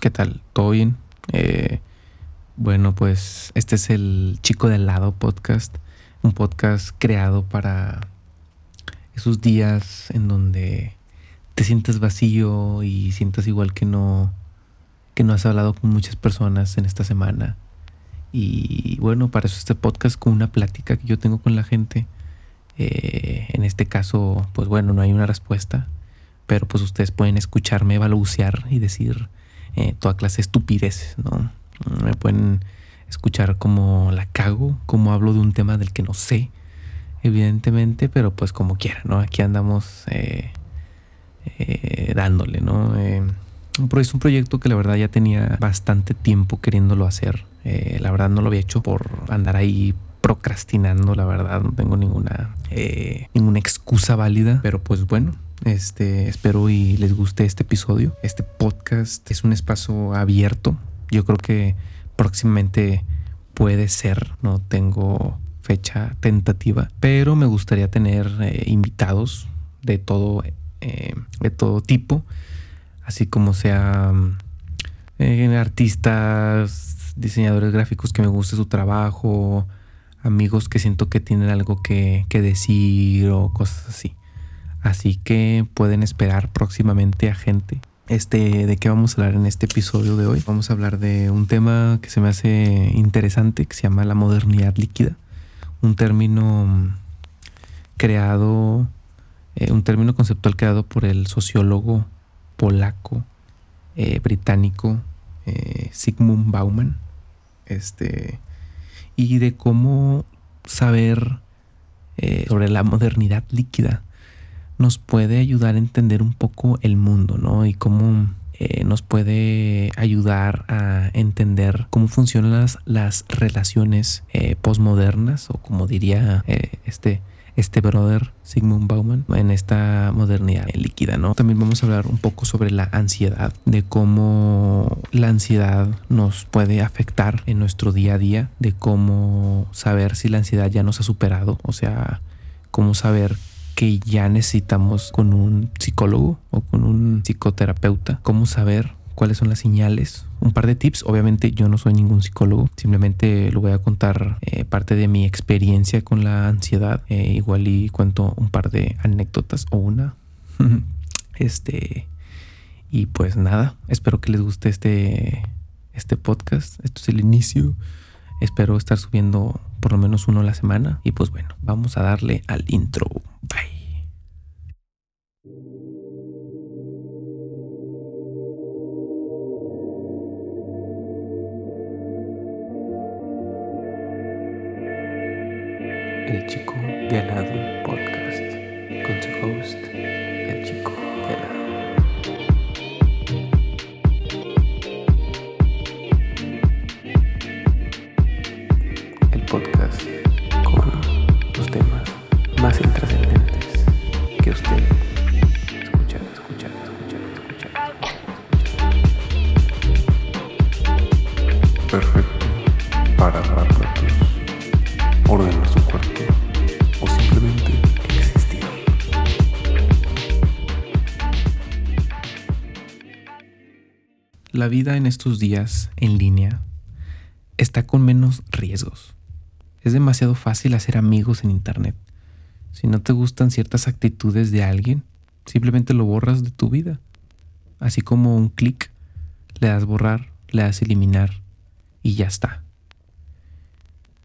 ¿Qué tal? ¿Todo bien? Eh, bueno, pues este es el Chico del Lado podcast, un podcast creado para esos días en donde te sientes vacío y sientas igual que no que no has hablado con muchas personas en esta semana. Y bueno, para eso este podcast con una plática que yo tengo con la gente. Eh, en este caso, pues bueno, no hay una respuesta, pero pues ustedes pueden escucharme balbucear y decir eh, toda clase de estupideces, ¿no? Me pueden escuchar como la cago, como hablo de un tema del que no sé, evidentemente, pero pues como quiera, ¿no? Aquí andamos eh, eh, dándole, ¿no? es un proyecto que la verdad ya tenía bastante tiempo queriéndolo hacer. la verdad no lo había hecho por andar ahí procrastinando, la verdad no tengo ninguna ninguna excusa válida, pero pues bueno, este, espero y les guste este episodio. Este podcast es un espacio abierto. Yo creo que próximamente puede ser, no tengo fecha tentativa, pero me gustaría tener eh, invitados de todo, eh, de todo tipo, así como sea eh, artistas, diseñadores gráficos que me guste su trabajo, amigos que siento que tienen algo que, que decir o cosas así. Así que pueden esperar próximamente a gente. Este, ¿de qué vamos a hablar en este episodio de hoy? Vamos a hablar de un tema que se me hace interesante, que se llama la modernidad líquida. Un término creado, eh, un término conceptual creado por el sociólogo polaco, eh, británico, eh, Sigmund Bauman. Este, y de cómo saber sobre la modernidad líquida nos puede ayudar a entender un poco el mundo, ¿no? Y cómo eh, nos puede ayudar a entender cómo funcionan las, las relaciones eh, postmodernas, o como diría eh, este, este brother Sigmund Bauman, en esta modernidad líquida, ¿no? También vamos a hablar un poco sobre la ansiedad, de cómo la ansiedad nos puede afectar en nuestro día a día, de cómo saber si la ansiedad ya nos ha superado, o sea, cómo saber que ya necesitamos con un psicólogo o con un psicoterapeuta, cómo saber cuáles son las señales, un par de tips. Obviamente yo no soy ningún psicólogo, simplemente lo voy a contar eh, parte de mi experiencia con la ansiedad. Eh, igual y cuento un par de anécdotas o una. este y pues nada, espero que les guste este este podcast. Esto es el inicio. Espero estar subiendo por lo menos uno a la semana. Y pues bueno, vamos a darle al intro. Bye. El chico de al lado más intrascendentes que usted escucha, escucha, escucha, escucha, escucha. Perfecto para platos, ordenar su cuarto o simplemente existir. La vida en estos días en línea está con menos riesgos. Es demasiado fácil hacer amigos en Internet. Si no te gustan ciertas actitudes de alguien, simplemente lo borras de tu vida. Así como un clic, le das borrar, le das eliminar y ya está.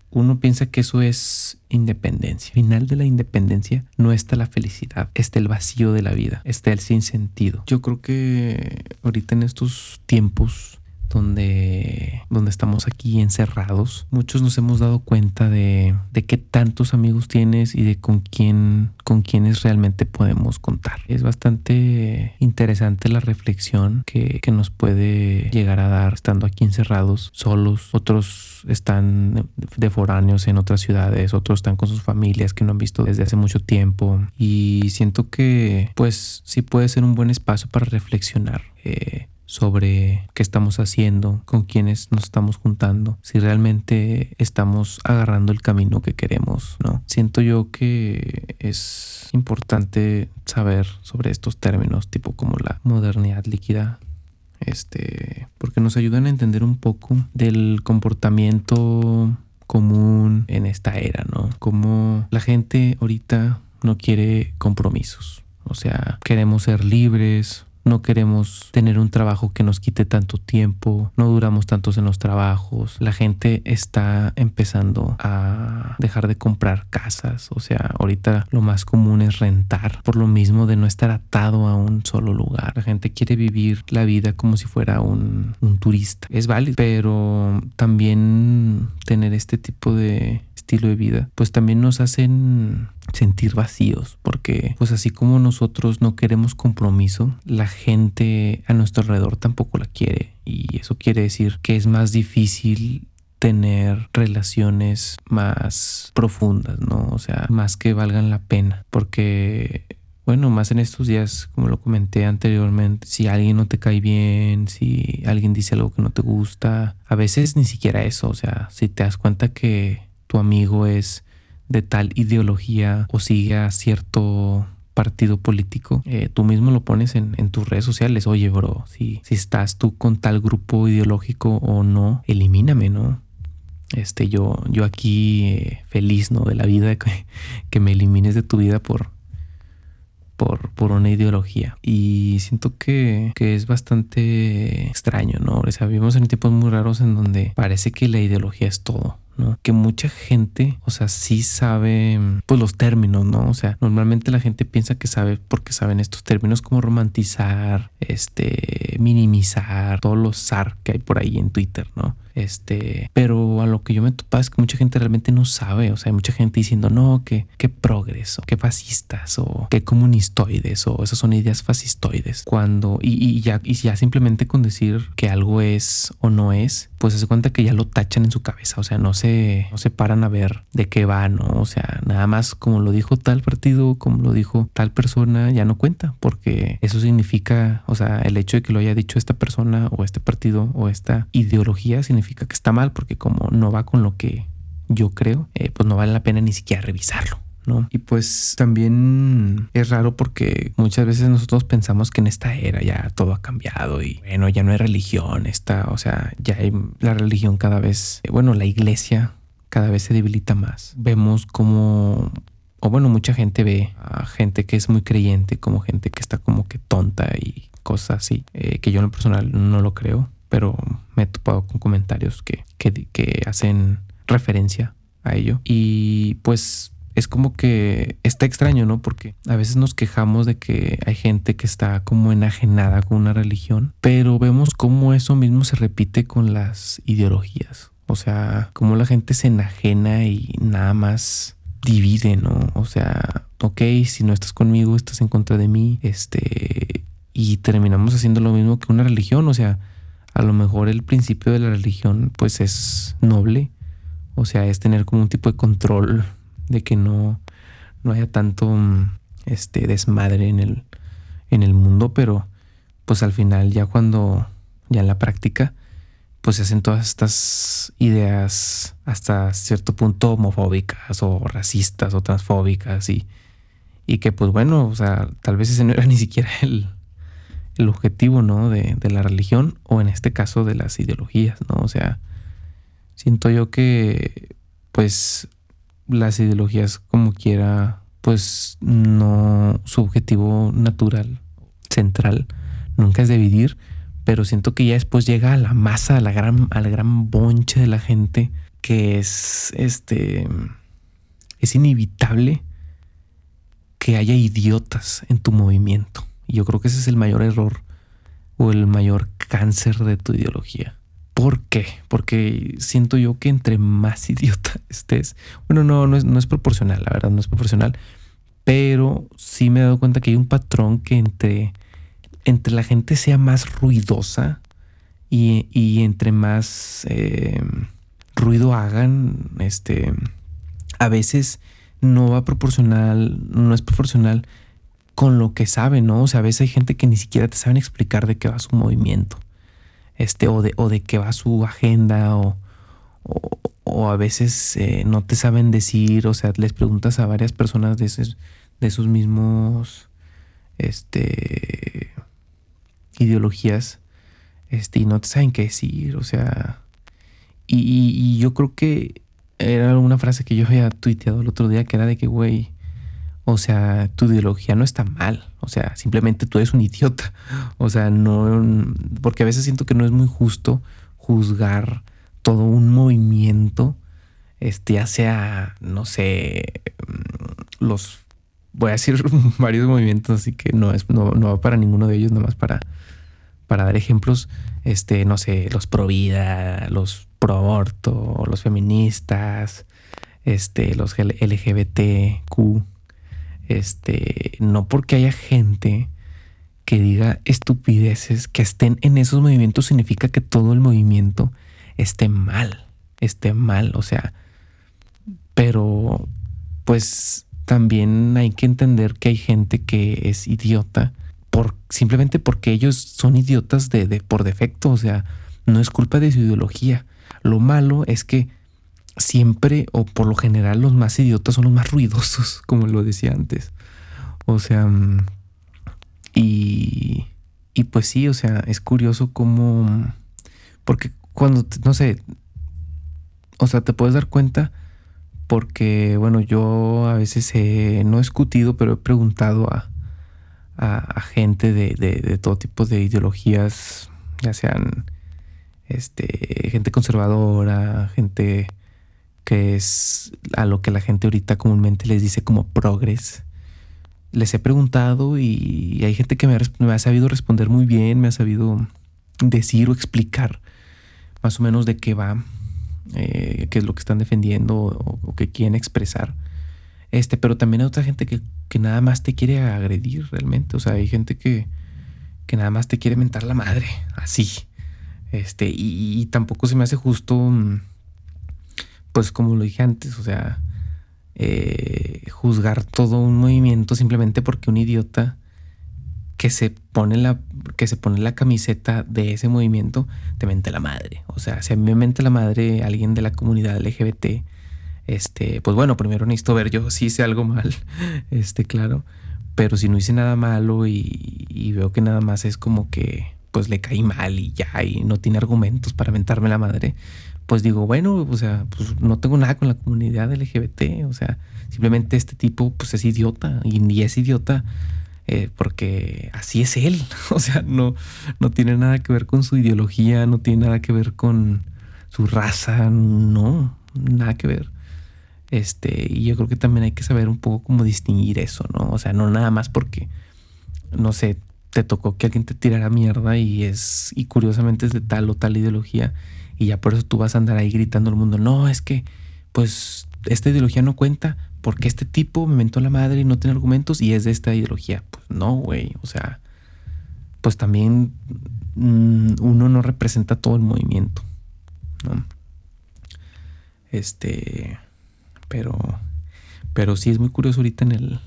Uno piensa que eso es independencia. Al final de la independencia no está la felicidad, está el vacío de la vida, está el sinsentido. Yo creo que ahorita en estos tiempos donde, donde estamos aquí encerrados, muchos nos hemos dado cuenta de, de qué tantos amigos tienes y de con quién, con quiénes realmente podemos contar. Es bastante interesante la reflexión que, que nos puede llegar a dar estando aquí encerrados, solos. Otros están de foráneos en otras ciudades, otros están con sus familias que no han visto desde hace mucho tiempo. Y siento que pues sí puede ser un buen espacio para reflexionar. Eh, sobre qué estamos haciendo, con quiénes nos estamos juntando, si realmente estamos agarrando el camino que queremos, ¿no? Siento yo que es importante saber sobre estos términos, tipo como la modernidad líquida, este, porque nos ayudan a entender un poco del comportamiento común en esta era, ¿no? Como la gente ahorita no quiere compromisos. O sea, queremos ser libres, no queremos tener un trabajo que nos quite tanto tiempo, no duramos tantos en los trabajos, la gente está empezando a dejar de comprar casas, o sea, ahorita lo más común es rentar, por lo mismo de no estar atado a un solo lugar. La gente quiere vivir la vida como si fuera un, un turista. Es válido, pero también tener este tipo de estilo de vida, pues también nos hacen sentir vacíos, porque pues así como nosotros no queremos compromiso, la gente a nuestro alrededor tampoco la quiere. Y eso quiere decir que es más difícil tener relaciones más profundas, ¿no? O sea, más que valgan la pena, porque bueno, más en estos días, como lo comenté anteriormente, si alguien no te cae bien, si alguien dice algo que no te gusta, a veces ni siquiera eso, o sea, si te das cuenta que tu amigo es de tal ideología o sigue a cierto partido político, eh, tú mismo lo pones en, tus redes sociales. Oye, bro, si, estás tú con tal grupo ideológico o no, elimíname, ¿no? Este, yo, yo aquí eh, feliz, ¿no? De la vida, que, me elimines de tu vida por, por, por una ideología. Y siento que, que, es bastante extraño, ¿no? O sea, vivimos en tiempos muy raros en donde parece que la ideología es todo. ¿No? Que mucha gente, o sea, sí sabe, pues los términos, ¿no? O sea, normalmente la gente piensa que sabe porque saben estos términos como romantizar, este, minimizar, todos los zar que hay por ahí en Twitter, ¿no? Este, pero a lo que yo me topaba es que mucha gente realmente no sabe. O sea, hay mucha gente diciendo, no, que, que progreso, que fascistas, o que comunistoides, o esas son ideas fascistoides. Cuando, y, ya, y ya simplemente con decir que algo es o no es, pues se hace cuenta que ya lo tachan en su cabeza. O sea, no se, no se paran a ver de qué va, ¿no? O sea, nada más como lo dijo tal partido, como lo dijo tal persona, ya no cuenta, porque eso significa, o sea, el hecho de que lo haya dicho esta persona o este partido o esta ideología significa que está mal, porque como no va con lo que yo creo, eh, pues no vale la pena ni siquiera revisarlo. ¿no? Y pues también es raro porque muchas veces nosotros pensamos que en esta era ya todo ha cambiado y bueno, ya no hay religión, está, o sea, ya hay la religión cada vez, eh, bueno, la iglesia cada vez se debilita más. Vemos como, o bueno, mucha gente ve a gente que es muy creyente como gente que está como que tonta y cosas así, eh, que yo en lo personal no lo creo pero me he topado con comentarios que, que, hacen referencia a ello. Y pues es como que está extraño, ¿no? Porque a veces nos quejamos de que hay gente que está como enajenada con una religión, pero vemos cómo eso mismo se repite con las ideologías. O sea, cómo la gente se enajena y nada más divide, ¿no? O sea, ok, si no estás conmigo, estás en contra de mí, este, y terminamos haciendo lo mismo que una religión, o sea, a lo mejor el principio de la religión pues es noble, o sea, es tener como un tipo de control de que no, no haya tanto este desmadre en el, en el mundo, pero pues al final ya cuando ya en la práctica pues se hacen todas estas ideas hasta cierto punto homofóbicas o racistas o transfóbicas y, y que pues bueno, o sea, tal vez ese no era ni siquiera el, el objetivo, ¿no? De, de, la religión o en este caso de las ideologías, ¿no? O sea, siento yo que, pues, las ideologías como quiera, pues, no, su objetivo natural, central, nunca es dividir, pero siento que ya después llega a la masa, a la gran, al gran bonche de la gente, que es, este, es inevitable que haya idiotas en tu movimiento yo creo que ese es el mayor error o el mayor cáncer de tu ideología. ¿Por qué? Porque siento yo que entre más idiota estés, bueno, no, no es, no es proporcional, la verdad, no es proporcional, pero sí me he dado cuenta que hay un patrón que entre, entre la gente sea más ruidosa y, entre más eh, ruido hagan, este, a veces no va proporcional, no es proporcional con lo que sabe, ¿no? O sea, a veces hay gente que ni siquiera te saben explicar de qué va su movimiento, este, o de, o de qué va su agenda, o, o, a veces eh, no te saben decir, o sea, les preguntas a varias personas de, esos, de sus mismos, este, ideologías, este, y no te saben qué decir, o sea, y, yo creo que era una frase que yo había tuiteado el otro día que era de que, güey, o sea, tu ideología no está mal, o sea, simplemente tú eres un idiota, o sea, no, porque a veces siento que no es muy justo juzgar todo un movimiento, este, ya sea, no sé, mm, los, voy a decir varios movimientos, así que no es, no, no va para ninguno de ellos, nomás para, para dar ejemplos, este, no sé, los pro vida, los pro aborto, los feministas, este, los LGBTQ, este, no porque haya gente que diga estupideces, que estén en esos movimientos significa que todo el movimiento esté mal, esté mal, o sea, pero pues también hay que entender que hay gente que es idiota por, simplemente porque ellos son idiotas de, de, por defecto, o sea, no es culpa de su ideología. Lo malo es que siempre o por lo general los más idiotas son los más ruidosos, como lo decía antes. O sea, mm, y, y pues sí, o sea, es curioso cómo, porque cuando, no sé, o sea, te puedes dar cuenta porque, bueno, yo a veces no he discutido, pero he preguntado a, a, gente de, de, todo tipo de ideologías, ya sean este, gente conservadora, gente que es a lo que la gente ahorita comúnmente les dice como progres. Les he preguntado y hay gente que me ha, sabido responder muy bien, me ha sabido decir o explicar más o menos de qué va, eh, qué es lo que están defendiendo o, o, que quieren expresar. Este, pero también hay otra gente que, que, nada más te quiere agredir realmente. O sea, hay gente que, que nada más te quiere mentar la madre, así. Este, y, tampoco se me hace justo, mm, pues como lo dije antes, o sea, eh, juzgar todo un movimiento simplemente porque un idiota que se pone la que se pone la camiseta de ese movimiento te mente la madre. O sea, si a mí me mente la madre alguien de la comunidad LGBT, este, pues bueno, primero necesito ver yo si hice algo mal, este, claro. Pero si no hice nada malo y veo que nada más es como que pues le caí mal y ya, y no tiene argumentos para mentarme la madre, pues digo, bueno, o sea, pues no tengo nada con la comunidad LGBT, o sea, simplemente este tipo pues es idiota y ni es idiota eh, porque así es él, o sea, no, no tiene nada que ver con su ideología, no tiene nada que ver con su raza, no, nada que ver. Este, y yo creo que también hay que saber un poco cómo distinguir eso, ¿no? O sea, no nada más porque, no sé, te tocó que alguien te tirara mierda y es, y curiosamente es de tal o tal ideología, y ya por eso tú vas a andar ahí gritando al mundo, no, es que, pues, esta ideología no cuenta, porque este tipo me mentó la madre y no tiene argumentos y es de esta ideología. Pues no, güey, o sea, pues también mm, uno no representa todo el movimiento, ¿no? Este, pero, pero sí es muy curioso ahorita en el,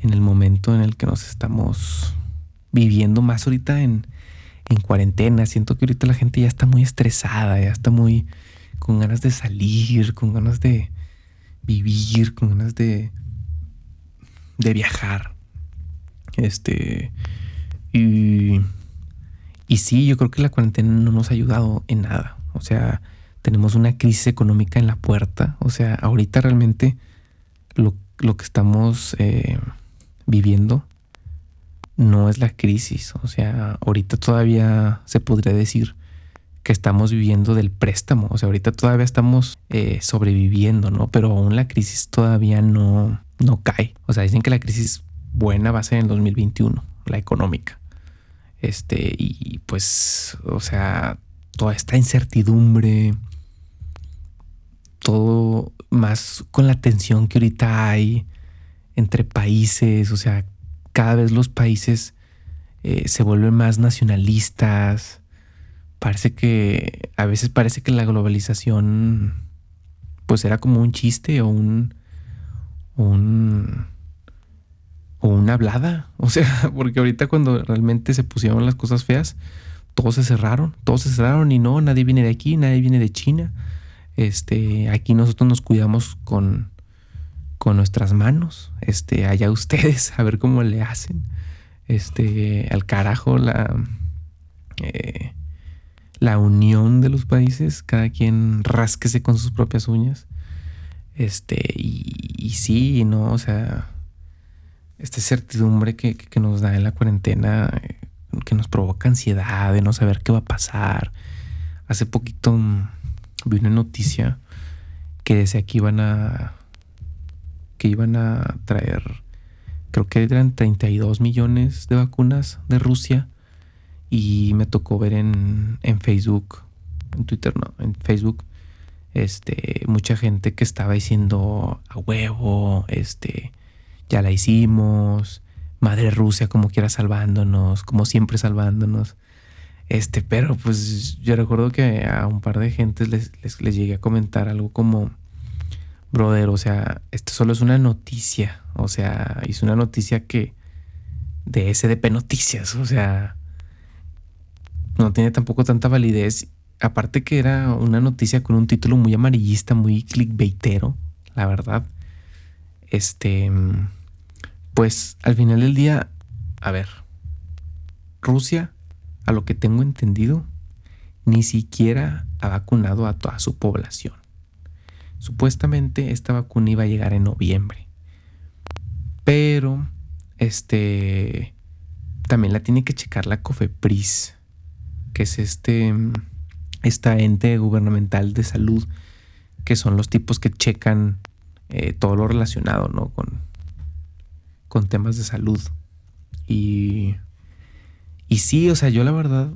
en el momento en el que nos estamos viviendo más ahorita en, en cuarentena. Siento que ahorita la gente ya está muy estresada, ya está muy con ganas de salir, con ganas de vivir, con ganas de, de viajar. Este. Y, y sí, yo creo que la cuarentena no nos ha ayudado en nada. O sea, tenemos una crisis económica en la puerta. O sea, ahorita realmente lo, lo que estamos eh, viviendo no es la crisis. O sea, ahorita todavía se podría decir que estamos viviendo del préstamo. O sea, ahorita todavía estamos eh, sobreviviendo, ¿no? Pero aún la crisis todavía no, no cae. O sea, dicen que la crisis buena va a ser en el 2021, la económica. Este, y pues, o sea, toda esta incertidumbre, todo más con la tensión que ahorita hay entre países, o sea, cada vez los países eh, se vuelven más nacionalistas. Parece que a veces parece que la globalización pues era como un chiste o un, un o una hablada, o sea, porque ahorita cuando realmente se pusieron las cosas feas, todos se cerraron, todos se cerraron y no, nadie viene de aquí, nadie viene de China. Este, aquí nosotros nos cuidamos con con nuestras manos. Este, allá ustedes, a ver cómo le hacen. Este, al carajo la, eh, la unión de los países, cada quien rásquese con sus propias uñas. Este, y, sí, ¿no? O sea, esta certidumbre que, nos da en la cuarentena, eh, que nos provoca ansiedad de no saber qué va a pasar. Hace poquito mm, vi una noticia que decía que iban a que iban a traer creo que eran 32 millones de vacunas de Rusia y me tocó ver en, en Facebook, en Twitter no, en Facebook, este, mucha gente que estaba diciendo a huevo, este, ya la hicimos, Madre Rusia como quiera salvándonos, como siempre salvándonos. Este, pero pues yo recuerdo que a un par de gente les, les, les llegué a comentar algo como, brother, o sea, esto solo es una noticia, o sea, es una noticia que de SDP Noticias, o sea, no tiene tampoco tanta validez. Aparte que era una noticia con un título muy amarillista, muy clickbaitero, la verdad. Este, pues al final del día, a ver, Rusia, a lo que tengo entendido, ni siquiera ha vacunado a toda su población. Supuestamente esta vacuna iba a llegar en noviembre. Pero, este, también la tiene que checar la COFEPRIS que es este, esta ente gubernamental de salud, que son los tipos que checan eh, todo lo relacionado ¿no? con, con temas de salud. Y, y sí, o sea, yo la verdad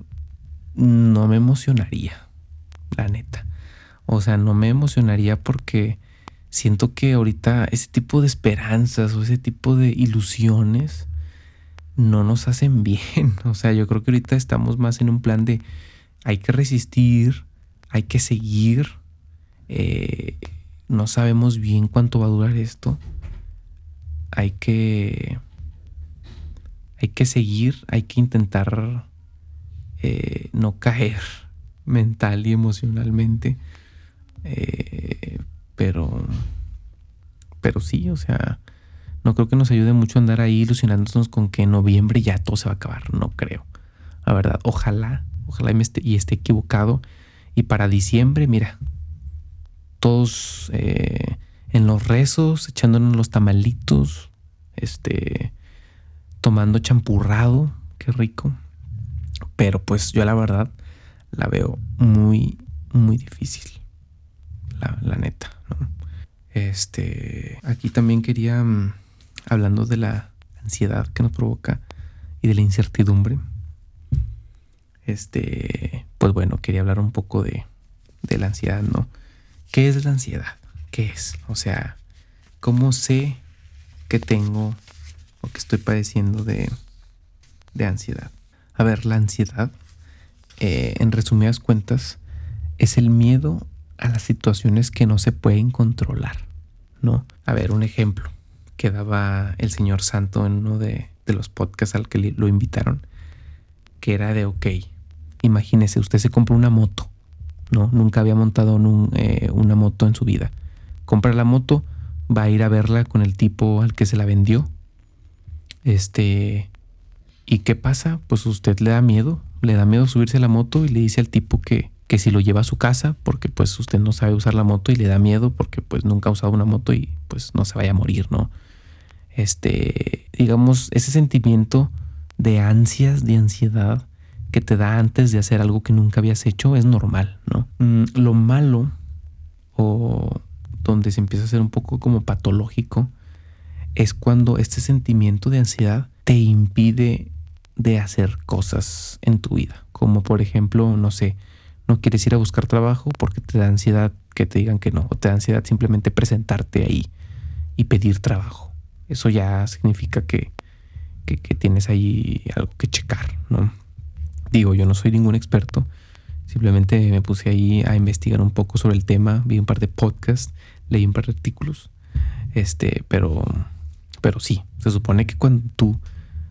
no me emocionaría, la neta. O sea, no me emocionaría porque siento que ahorita ese tipo de esperanzas o ese tipo de ilusiones no nos hacen bien. O sea, yo creo que ahorita estamos más en un plan de hay que resistir, hay que seguir. Eh, no sabemos bien cuánto va a durar esto. Hay que. Hay que seguir, hay que intentar eh, no caer mental y emocionalmente. Eh, pero. Pero sí, o sea no creo que nos ayude mucho andar ahí ilusionándonos con que en noviembre ya todo se va a acabar. No creo. La verdad, ojalá, ojalá y, esté, y esté equivocado. Y para diciembre, mira, todos eh, en los rezos, echándonos los tamalitos, este, tomando champurrado, qué rico. Pero pues yo la verdad la veo muy, muy difícil. La, la neta, ¿no? Este, aquí también quería mm, hablando de la ansiedad que nos provoca y de la incertidumbre. Este, pues bueno, quería hablar un poco de, de la ansiedad, ¿no? ¿Qué es la ansiedad? ¿Qué es? O sea, ¿cómo sé que tengo o que estoy padeciendo de, de ansiedad? A ver, la ansiedad, eh, en resumidas cuentas, es el miedo a las situaciones que no se pueden controlar, ¿no? A ver, un ejemplo que daba el señor Santo en uno de, los podcasts al que lo invitaron, que era de, ok, imagínese, usted se compró una moto, ¿no? Nunca había montado eh, una moto en su vida. Compra la moto, va a ir a verla con el tipo al que se la vendió. Este, ¿y qué pasa? Pues usted le da miedo, le da miedo subirse a la moto y le dice al tipo que, que si lo lleva a su casa, porque pues usted no sabe usar la moto y le da miedo porque pues nunca ha usado una moto y pues no se vaya a morir, ¿no? este, digamos, ese sentimiento de ansias, de ansiedad que te da antes de hacer algo que nunca habías hecho es normal, ¿no? Mm, lo malo o donde se empieza a ser un poco como patológico es cuando este sentimiento de ansiedad te impide de hacer cosas en tu vida, como por ejemplo, no sé, no quieres ir a buscar trabajo porque te da ansiedad que te digan que no, o te da ansiedad simplemente presentarte ahí y pedir trabajo eso ya significa que, tienes ahí algo que checar, ¿no? Digo, yo no soy ningún experto, simplemente me puse ahí a investigar un poco sobre el tema, vi un par de podcasts, leí un par de artículos, este, pero, pero sí, se supone que cuando tú,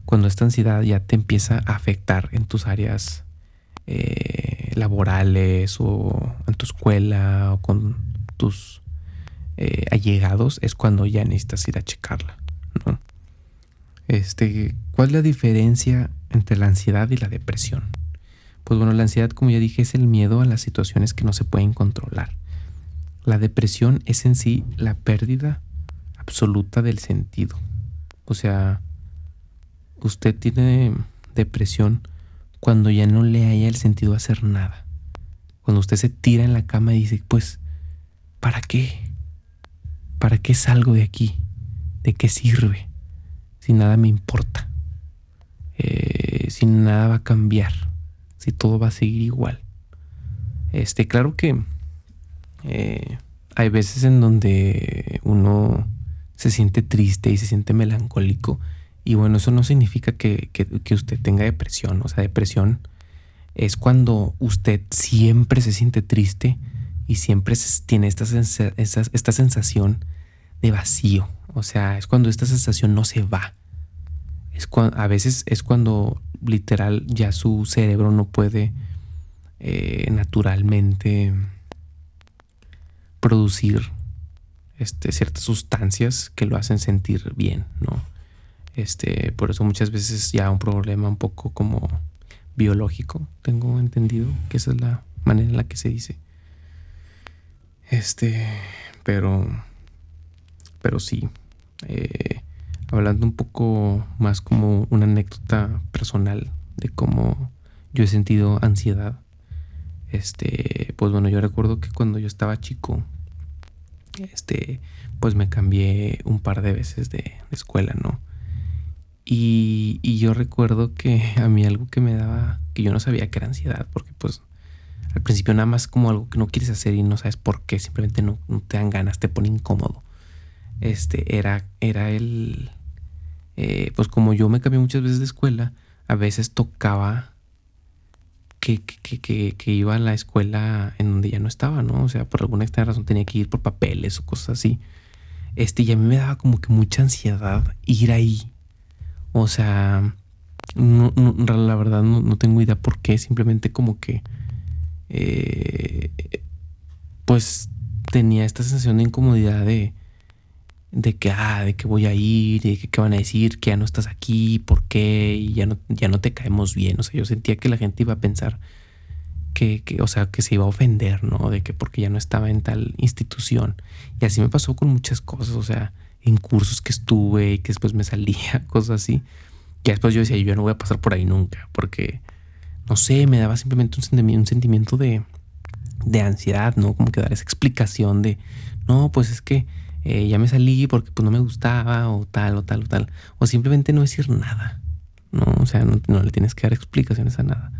cuando esta ansiedad ya te empieza a afectar en tus áreas eh, laborales o en tu escuela o con tus eh, allegados, es cuando ya necesitas ir a checarla. Este, ¿Cuál es la diferencia entre la ansiedad y la depresión? Pues bueno, la ansiedad, como ya dije, es el miedo a las situaciones que no se pueden controlar. La depresión es en sí la pérdida absoluta del sentido. O sea, usted tiene depresión cuando ya no le haya el sentido hacer nada. Cuando usted se tira en la cama y dice, pues, ¿para qué? ¿Para qué salgo de aquí? ¿De qué sirve? Si nada me importa. Eh, si nada va a cambiar. Si todo va a seguir igual. Este, claro que eh, hay veces en donde uno se siente triste y se siente melancólico. Y bueno, eso no significa que, usted tenga depresión. O sea, depresión es cuando usted siempre se siente triste y siempre tiene esta, esta sensación de vacío. O sea, es cuando esta sensación no se va. Es a veces es cuando literal ya su cerebro no puede eh, naturalmente producir este, ciertas sustancias que lo hacen sentir bien, ¿no? Este, por eso muchas veces ya un problema un poco como biológico, tengo entendido que esa es la manera en la que se dice. Este, pero, pero sí, eh, hablando un poco más como una anécdota personal de cómo yo he sentido ansiedad. Este, pues bueno, yo recuerdo que cuando yo estaba chico, este, pues me cambié un par de veces de, escuela, ¿no? Y, yo recuerdo que a mí algo que me daba, que yo no sabía que era ansiedad, porque pues al principio nada más como algo que no quieres hacer y no sabes por qué, simplemente no, te dan ganas, te pone incómodo. Este, era, era el, eh, pues como yo me cambié muchas veces de escuela, a veces tocaba que, que, iba a la escuela en donde ya no estaba, ¿no? O sea, por alguna extraña razón tenía que ir por papeles o cosas así. Este, y a mí me daba como que mucha ansiedad ir ahí. O sea, la verdad no, tengo idea por qué, simplemente como que, eh, pues tenía esta sensación de incomodidad de, de que, ah, de que voy a ir, de que qué van a decir, que ya no estás aquí, por qué, y ya no, ya no te caemos bien. O sea, yo sentía que la gente iba a pensar que, que, o sea, que se iba a ofender, ¿no? De que porque ya no estaba en tal institución. Y así me pasó con muchas cosas, o sea, en cursos que estuve y que después me salía, cosas así. Que después yo decía, yo no voy a pasar por ahí nunca, porque, no sé, me daba simplemente un sentimiento, un sentimiento de, de ansiedad, ¿no? Como que dar esa explicación de, no, pues es que eh, ya me salí porque pues no me gustaba o tal o tal o tal. O simplemente no decir nada. ¿no? O sea, no, le tienes que dar explicaciones a nada.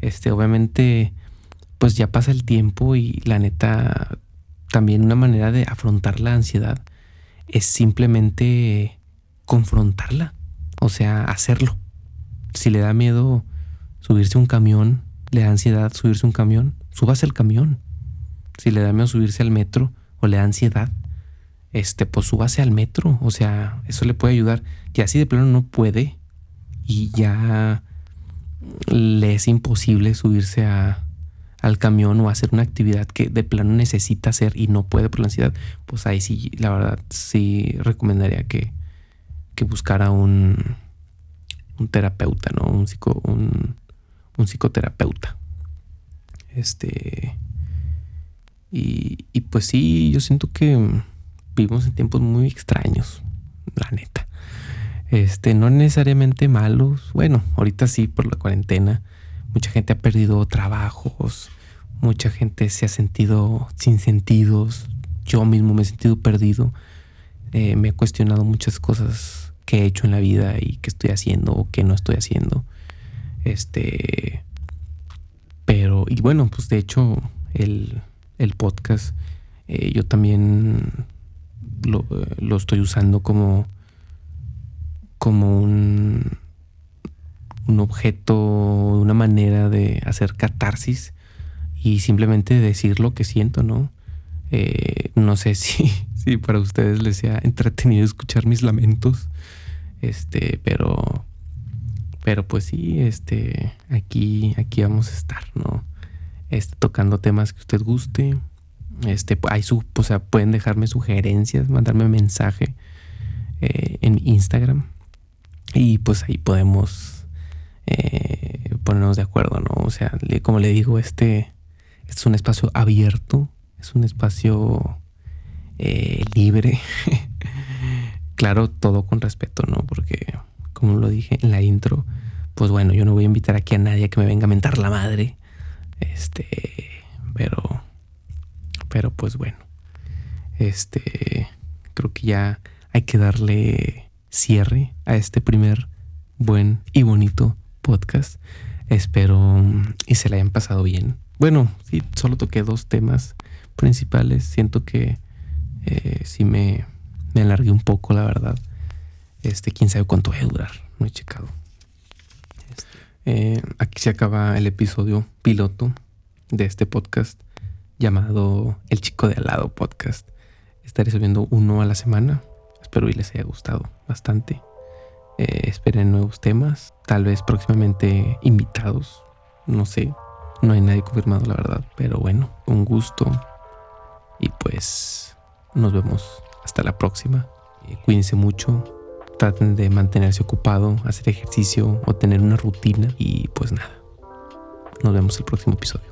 Este, obviamente, pues ya pasa el tiempo y la neta, también una manera de afrontar la ansiedad es simplemente confrontarla. O sea, hacerlo. Si le da miedo subirse a un camión, le da ansiedad subirse un camión, súbase al camión. Si le da miedo subirse al metro o le da ansiedad, este, pues súbase al metro. O sea, eso le puede ayudar. Y así de plano no puede y ya le es imposible subirse a, al camión o hacer una actividad que de plano necesita hacer y no puede por la ansiedad, pues ahí sí, la verdad, sí recomendaría que, que buscara un, un terapeuta, ¿no? Un, psico, un, un psicoterapeuta. Este. Y, y pues sí, yo siento que vivimos en tiempos muy extraños, la neta. Este, no necesariamente malos. Bueno, ahorita sí por la cuarentena. Mucha gente ha perdido trabajos. Mucha gente se ha sentido sin sentidos. Yo mismo me he sentido perdido. Eh, me he cuestionado muchas cosas que he hecho en la vida y que estoy haciendo o que no estoy haciendo. Este. Pero, y bueno, pues de hecho, el, el podcast, eh, yo también lo, estoy usando como, como un, un objeto, una manera de hacer catarsis y simplemente decir lo que siento, ¿no? Eh, no sé si, si para ustedes les sea entretenido escuchar mis lamentos, este, pero, pero pues sí, este, aquí, aquí vamos a estar, ¿no? Este, tocando temas que usted guste, este, hay su, o sea, pueden dejarme sugerencias, mandarme mensaje eh, en Instagram. Y pues ahí podemos eh, ponernos de acuerdo, ¿no? O sea, como le digo, este, este es un espacio abierto, es un espacio eh, libre. claro, todo con respeto, ¿no? Porque, como lo dije en la intro, pues bueno, yo no voy a invitar aquí a nadie que me venga a mentar la madre. Este, pero, pero pues bueno, este, creo que ya hay que darle cierre a este primer buen y bonito podcast. Espero y se le hayan pasado bien. Bueno, sí, solo toqué dos temas principales. Siento que eh, sí me, me alargué un poco, la verdad. Este, quién sabe cuánto va a durar. No he checado. Eh, aquí se acaba el episodio piloto de este podcast llamado El Chico de Al lado podcast. Estaré subiendo uno a la semana. Espero y les haya gustado bastante. Eh, esperen nuevos temas, tal vez próximamente invitados. No sé, no hay nadie confirmado la verdad, pero bueno, un gusto. Y pues nos vemos hasta la próxima. Eh, cuídense mucho, traten de mantenerse ocupado, hacer ejercicio o tener una rutina y pues nada. Nos vemos el próximo episodio.